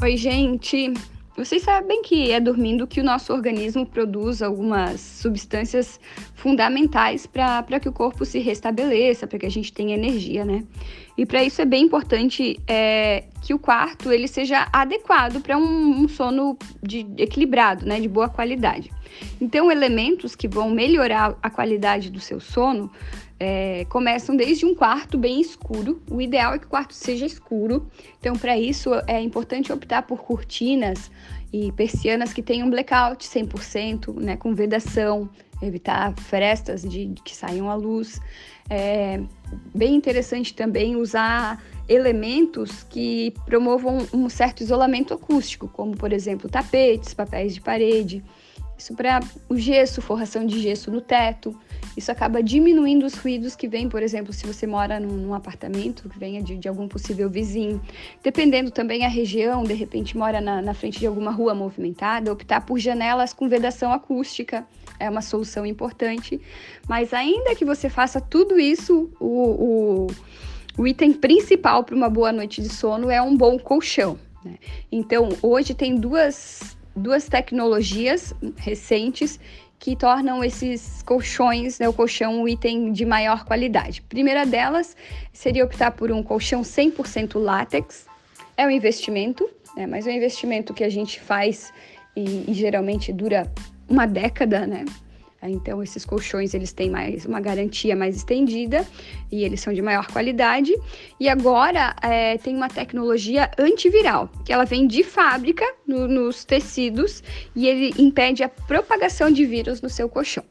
Oi, gente! Vocês sabem que é dormindo que o nosso organismo produz algumas substâncias fundamentais para que o corpo se restabeleça, para que a gente tenha energia, né? E para isso é bem importante é, que o quarto ele seja adequado para um, um, sono de, equilibrado, né, de boa qualidade. Então, elementos que vão melhorar a qualidade do seu sono é, começam desde um quarto bem escuro. O ideal é que o quarto seja escuro. Então, para isso, é importante optar por cortinas e persianas que tenham blackout 100%, né, com vedação, evitar frestas de, que saiam à luz. É bem interessante também usar elementos que promovam um certo isolamento acústico, como, por exemplo, tapetes, papéis de parede. Isso para o gesso, forração de gesso no teto. Isso acaba diminuindo os ruídos que vêm, por exemplo, se você mora num, num apartamento que venha de, de, algum possível vizinho. Dependendo também a região, de repente mora na, na frente de alguma rua movimentada, optar por janelas com vedação acústica é uma solução importante. Mas ainda que você faça tudo isso, o, o, o item principal para uma boa noite de sono é um bom colchão. Né? Então, hoje tem duas duas tecnologias recentes que tornam esses colchões, né, o colchão, um item de maior qualidade. Primeira delas seria optar por um colchão 100% látex. É um investimento, né, mas é um investimento que a gente faz e, e geralmente dura uma década, né? Então esses colchões eles têm mais uma garantia mais estendida e eles são de maior qualidade. E agora é, tem uma tecnologia antiviral que ela vem de fábrica no, nos tecidos e ele impede a propagação de vírus no seu colchão.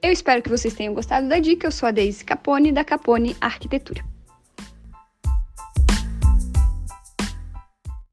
Eu espero que vocês tenham gostado da dica. Eu sou a Deise Capone da Capone Arquitetura.